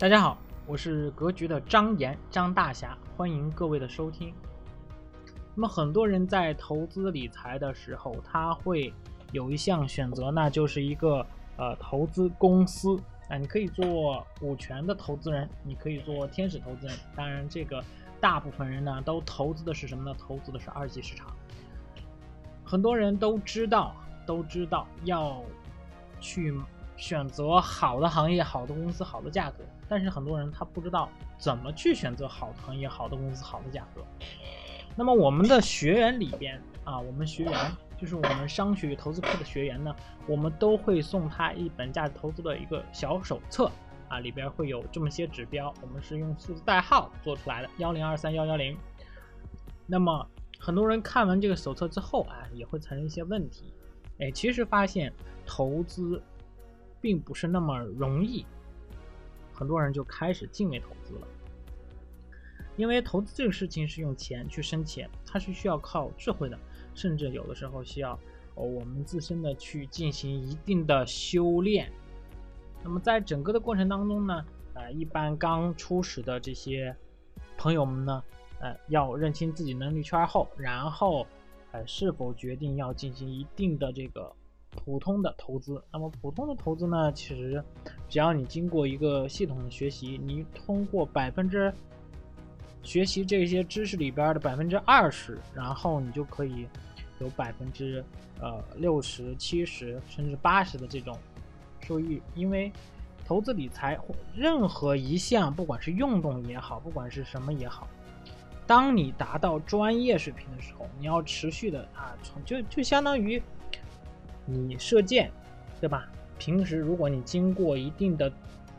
大家好，我是格局的张岩张大侠，欢迎各位的收听。那么很多人在投资理财的时候，他会有一项选择，那就是一个呃投资公司啊，你可以做股权的投资人，你可以做天使投资人。当然，这个大部分人呢都投资的是什么呢？投资的是二级市场。很多人都知道，都知道要去。选择好的行业、好的公司、好的价格，但是很多人他不知道怎么去选择好的行业、好的公司、好的价格。那么我们的学员里边啊，我们学员就是我们商学与投资课的学员呢，我们都会送他一本价值投资的一个小手册啊，里边会有这么些指标，我们是用数字代号做出来的幺零二三幺幺零。那么很多人看完这个手册之后啊，也会产生一些问题，哎，其实发现投资。并不是那么容易，很多人就开始敬畏投资了。因为投资这个事情是用钱去生钱，它是需要靠智慧的，甚至有的时候需要我们自身的去进行一定的修炼。那么在整个的过程当中呢，呃，一般刚初始的这些朋友们呢，呃，要认清自己能力圈后，然后呃，是否决定要进行一定的这个。普通的投资，那么普通的投资呢？其实只要你经过一个系统的学习，你通过百分之学习这些知识里边的百分之二十，然后你就可以有百分之呃六十七十甚至八十的这种收益。因为投资理财任何一项，不管是运动也好，不管是什么也好，当你达到专业水平的时候，你要持续的啊，从就就相当于。你射箭，对吧？平时如果你经过一定的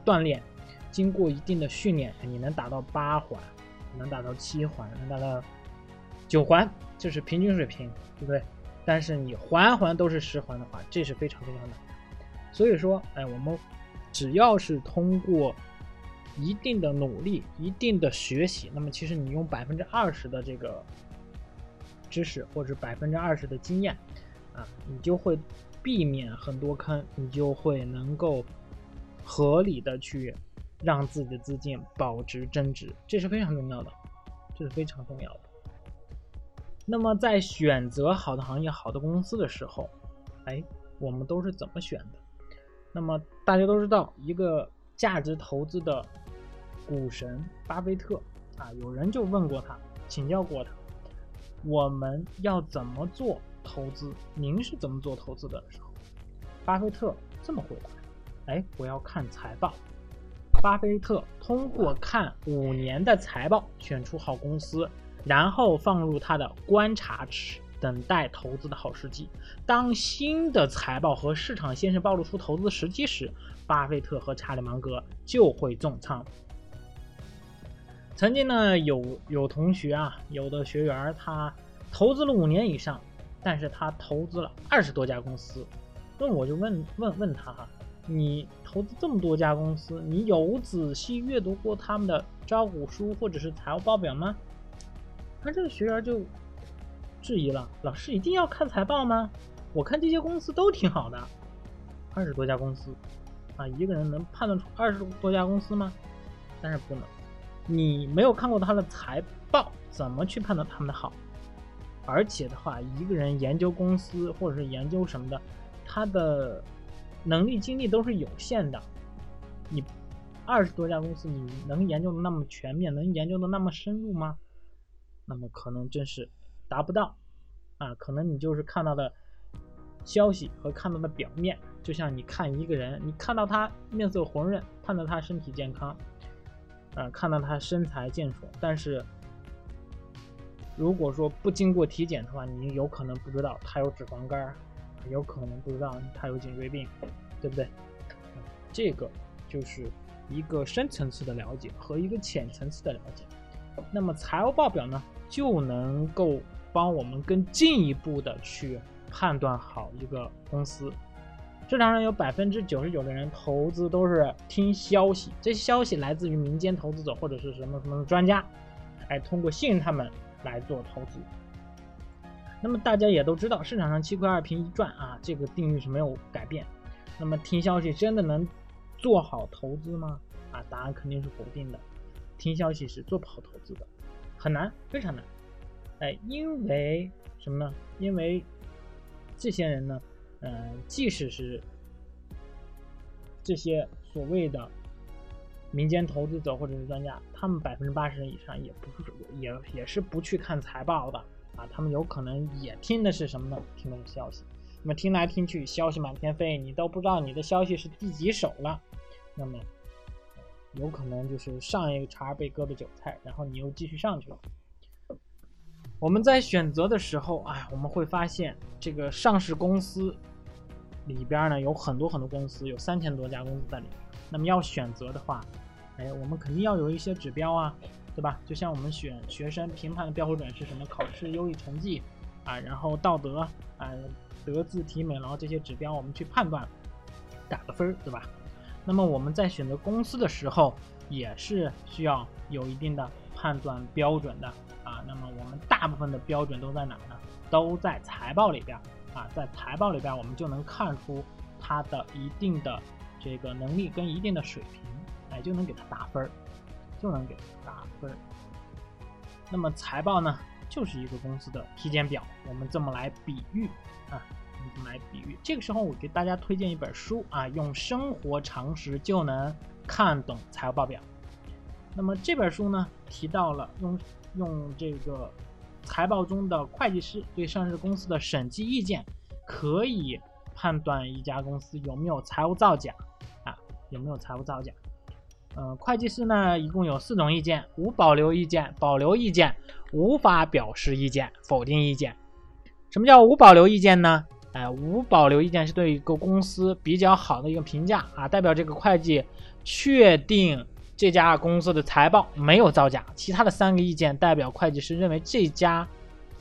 锻炼，经过一定的训练，你能达到八环，能达到七环，能达到九环，这是平均水平，对不对？但是你环环都是十环的话，这是非常非常难。所以说，哎，我们只要是通过一定的努力、一定的学习，那么其实你用百分之二十的这个知识，或者百分之二十的经验。你就会避免很多坑，你就会能够合理的去让自己的资金保值增值，这是非常重要的，这是非常重要的。那么在选择好的行业、好的公司的时候，哎，我们都是怎么选的？那么大家都知道，一个价值投资的股神巴菲特啊，有人就问过他，请教过他，我们要怎么做？投资，您是怎么做投资的时候？巴菲特这么回答：哎，我要看财报。巴菲特通过看五年的财报，选出好公司，然后放入他的观察池，等待投资的好时机。当新的财报和市场先生暴露出投资时机时，巴菲特和查理芒格就会重仓。曾经呢，有有同学啊，有的学员他投资了五年以上。但是他投资了二十多家公司，那我就问问问他哈，你投资这么多家公司，你有仔细阅读过他们的招股书或者是财务报表吗？他这个学员就质疑了，老师一定要看财报吗？我看这些公司都挺好的，二十多家公司，啊，一个人能判断出二十多家公司吗？但是不能，你没有看过他的财报，怎么去判断他们的好？而且的话，一个人研究公司或者是研究什么的，他的能力精力都是有限的。你二十多家公司，你能研究的那么全面，能研究的那么深入吗？那么可能真是达不到啊。可能你就是看到的消息和看到的表面，就像你看一个人，你看到他面色红润，看到他身体健康，啊，看到他身材健硕，但是。如果说不经过体检的话，你有可能不知道他有脂肪肝，有可能不知道他有颈椎病，对不对？这个就是一个深层次的了解和一个浅层次的了解。那么财务报表呢，就能够帮我们更进一步的去判断好一个公司。市场上有百分之九十九的人投资都是听消息，这些消息来自于民间投资者或者是什么什么专家，哎，通过信任他们。来做投资，那么大家也都知道，市场上七亏二平一赚啊，这个定律是没有改变。那么听消息真的能做好投资吗？啊？答案肯定是否定的。听消息是做不好投资的，很难，非常难。哎，因为什么呢？因为这些人呢，嗯，即使是这些所谓的民间投资者或者是专家，他们百分之八十以上也不是也也是不去看财报的啊，他们有可能也听的是什么呢？听的是消息。那么听来听去，消息满天飞，你都不知道你的消息是第几手了。那么有可能就是上一个茬被割的韭菜，然后你又继续上去了。我们在选择的时候，哎，我们会发现这个上市公司里边呢有很多很多公司，有三千多家公司在里面。那么要选择的话，哎，我们肯定要有一些指标啊，对吧？就像我们选学生评判的标准是什么？考试优异成绩啊，然后道德啊。德智体美劳这些指标，我们去判断打个分儿，对吧？那么我们在选择公司的时候，也是需要有一定的判断标准的啊。那么我们大部分的标准都在哪呢？都在财报里边啊，在财报里边，我们就能看出它的一定的这个能力跟一定的水平，哎，就能给它打分儿，就能给它打分儿。那么财报呢？就是一个公司的体检表，我们这么来比喻啊，我们来比喻。这个时候我给大家推荐一本书啊，用生活常识就能看懂财务报表。那么这本书呢，提到了用用这个财报中的会计师对上市公司的审计意见，可以判断一家公司有没有财务造假啊，有没有财务造假。嗯，会计师呢，一共有四种意见：无保留意见、保留意见、无法表示意见、否定意见。什么叫无保留意见呢？哎，无保留意见是对一个公司比较好的一个评价啊，代表这个会计确定这家公司的财报没有造假。其他的三个意见代表会计师认为这家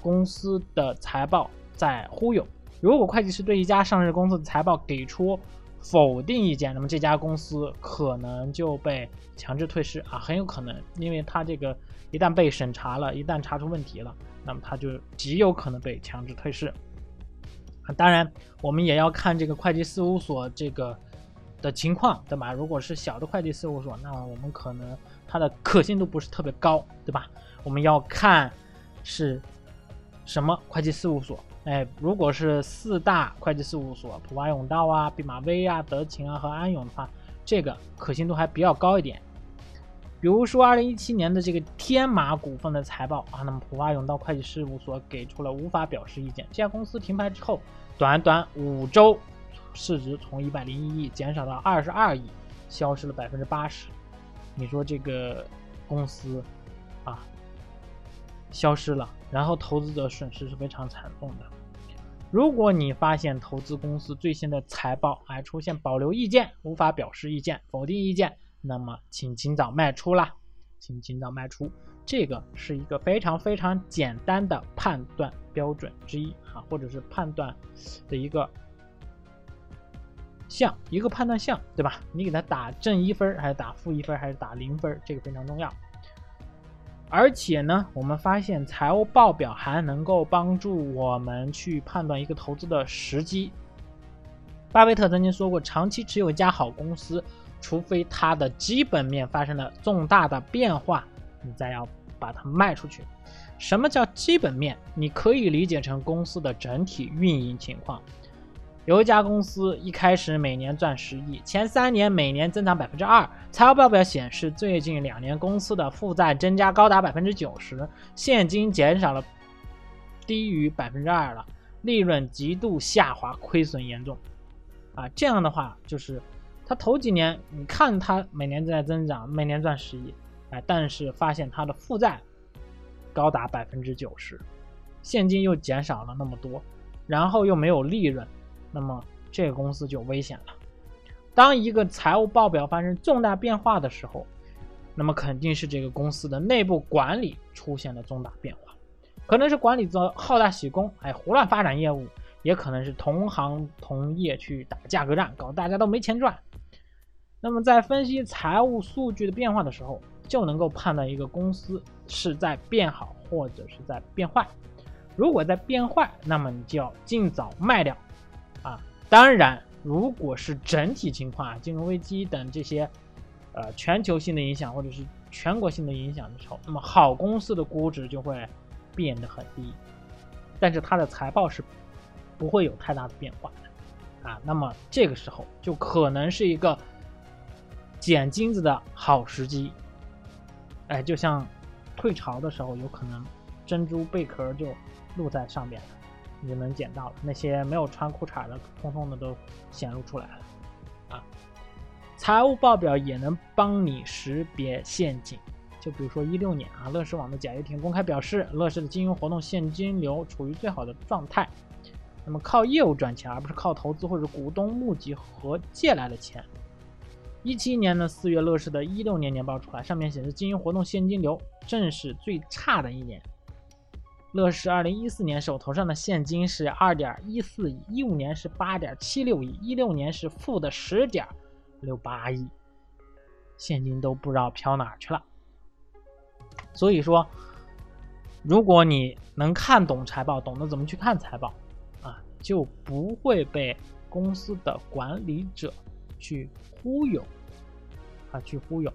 公司的财报在忽悠。如果会计师对一家上市公司的财报给出否定意见，那么这家公司可能就被强制退市啊，很有可能，因为他这个一旦被审查了，一旦查出问题了，那么他就极有可能被强制退市。当然，我们也要看这个会计事务所这个的情况，对吧？如果是小的会计事务所，那我们可能它的可信度不是特别高，对吧？我们要看是什么会计事务所。哎，如果是四大会计事务所，普华永道啊、毕马威啊、德勤啊和安永的话，这个可信度还比较高一点。比如说，二零一七年的这个天马股份的财报啊，那么普华永道会计事务所给出了无法表示意见。这家公司停牌之后，短短五周，市值从一百零一亿减少到二十二亿，消失了百分之八十。你说这个公司啊，消失了，然后投资者损失是非常惨重的。如果你发现投资公司最新的财报还出现保留意见、无法表示意见、否定意见，那么请尽早卖出啦，请尽早卖出。这个是一个非常非常简单的判断标准之一啊，或者是判断的一个项，一个判断项，对吧？你给它打正一分，还是打负一分，还是打零分？这个非常重要。而且呢，我们发现财务报表还能够帮助我们去判断一个投资的时机。巴菲特曾经说过，长期持有一家好公司，除非它的基本面发生了重大的变化，你再要把它卖出去。什么叫基本面？你可以理解成公司的整体运营情况。有一家公司一开始每年赚十亿，前三年每年增长百分之二，财务报表显示最近两年公司的负债增加高达百分之九十，现金减少了低于百分之二了，利润极度下滑，亏损严重。啊，这样的话就是他头几年你看他每年在增长，每年赚十亿，哎，但是发现他的负债高达百分之九十，现金又减少了那么多，然后又没有利润。那么这个公司就危险了。当一个财务报表发生重大变化的时候，那么肯定是这个公司的内部管理出现了重大变化，可能是管理者好大喜功，哎，胡乱发展业务，也可能是同行同业去打价格战，搞大家都没钱赚。那么在分析财务数据的变化的时候，就能够判断一个公司是在变好或者是在变坏。如果在变坏，那么你就要尽早卖掉。当然，如果是整体情况啊，金融危机等这些呃全球性的影响或者是全国性的影响的时候，那么好公司的估值就会变得很低，但是它的财报是不会有太大的变化的啊。那么这个时候就可能是一个捡金子的好时机，哎，就像退潮的时候，有可能珍珠贝壳就露在上边了。你就能捡到了，那些没有穿裤衩的，通通的都显露出来了，啊，财务报表也能帮你识别陷阱，就比如说一六年啊，乐视网的贾跃亭公开表示，乐视的经营活动现金流处于最好的状态，那么靠业务赚钱，而不是靠投资或者股东募集和借来的钱。一七年的四月，乐视的一六年年报出来，上面显示经营活动现金流正是最差的一年。乐视二零一四年手头上的现金是二点一四亿，一五年是八点七六亿，一六年是负的十点六八亿，现金都不知道飘哪去了。所以说，如果你能看懂财报，懂得怎么去看财报，啊，就不会被公司的管理者去忽悠，啊，去忽悠。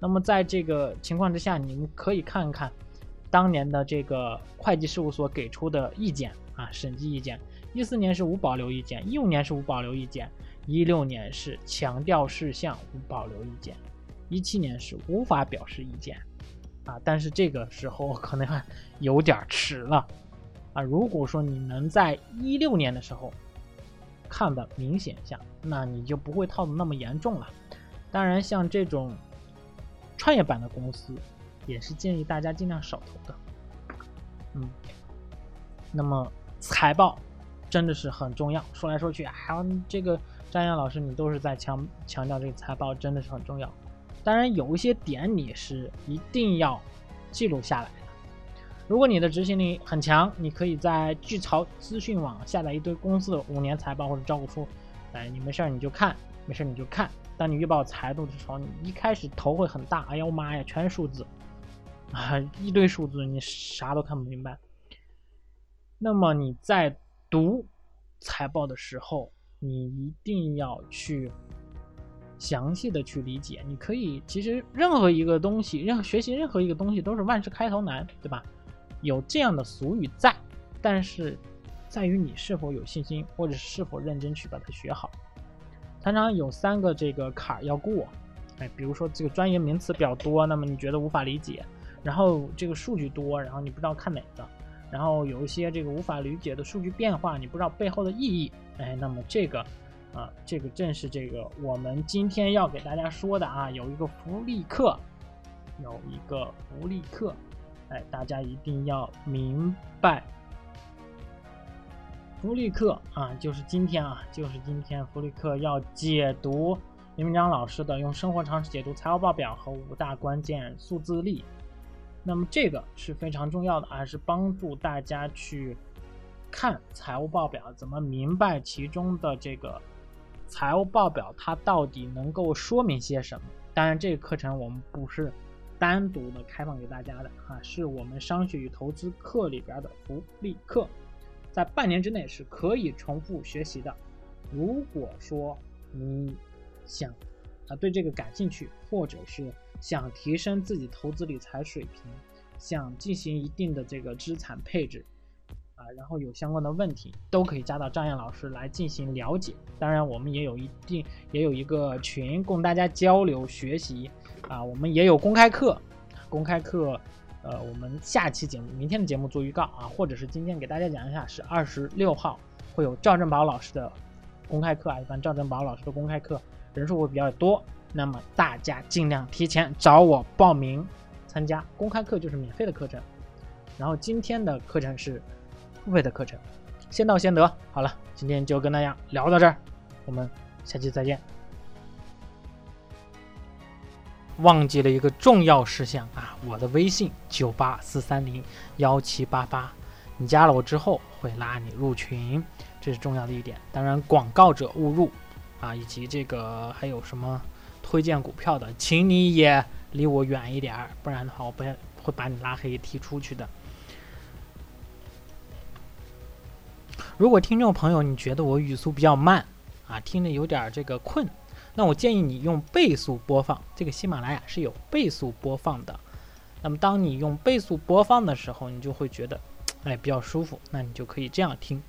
那么在这个情况之下，你们可以看看。当年的这个会计事务所给出的意见啊，审计意见，一四年是无保留意见，一五年是无保留意见，一六年是强调事项无保留意见，一七年是无法表示意见，啊，但是这个时候可能还 有点迟了，啊，如果说你能在一六年的时候看的明显下，那你就不会套的那么严重了。当然，像这种创业板的公司。也是建议大家尽量少投的，嗯，那么财报真的是很重要。说来说去，还有这个张岩老师，你都是在强强调这个财报真的是很重要。当然，有一些点你是一定要记录下来的。如果你的执行力很强，你可以在巨潮资讯网下载一堆公司的五年财报或者招股书，哎，你没事你就看，没事你就看。当你预报财度的时候，你一开始头会很大，哎呀我妈呀，全是数字。啊，一堆数字，你啥都看不明白。那么你在读财报的时候，你一定要去详细的去理解。你可以，其实任何一个东西，任何学习任何一个东西都是万事开头难，对吧？有这样的俗语在，但是在于你是否有信心，或者是否认真去把它学好。常常有三个这个坎儿要过，哎，比如说这个专业名词比较多，那么你觉得无法理解。然后这个数据多，然后你不知道看哪个，然后有一些这个无法理解的数据变化，你不知道背后的意义，哎，那么这个，啊，这个正是这个我们今天要给大家说的啊，有一个福利课，有一个福利课，哎，大家一定要明白，福利课啊，就是今天啊，就是今天福利课要解读林明章老师的用生活常识解读财务报表和五大关键数字力。那么这个是非常重要的啊，是帮助大家去看财务报表，怎么明白其中的这个财务报表它到底能够说明些什么。当然，这个课程我们不是单独的开放给大家的啊，是我们商学与投资课里边的福利课，在半年之内是可以重复学习的。如果说你想啊对这个感兴趣，或者是想提升自己投资理财水平，想进行一定的这个资产配置，啊，然后有相关的问题都可以加到张燕老师来进行了解。当然，我们也有一定也有一个群供大家交流学习，啊，我们也有公开课，公开课，呃，我们下期节目明天的节目做预告啊，或者是今天给大家讲一下，是二十六号会有赵振宝老师的公开课啊，一般赵振宝老师的公开课人数会比较多。那么大家尽量提前找我报名参加公开课，就是免费的课程。然后今天的课程是付费的课程，先到先得。好了，今天就跟大家聊到这儿，我们下期再见。忘记了一个重要事项啊，我的微信九八四三零幺七八八，你加了我之后会拉你入群，这是重要的一点。当然，广告者勿入啊，以及这个还有什么？推荐股票的，请你也离我远一点儿，不然的话，我不会把你拉黑踢出去的。如果听众朋友你觉得我语速比较慢啊，听着有点这个困，那我建议你用倍速播放，这个喜马拉雅是有倍速播放的。那么当你用倍速播放的时候，你就会觉得，哎，比较舒服，那你就可以这样听。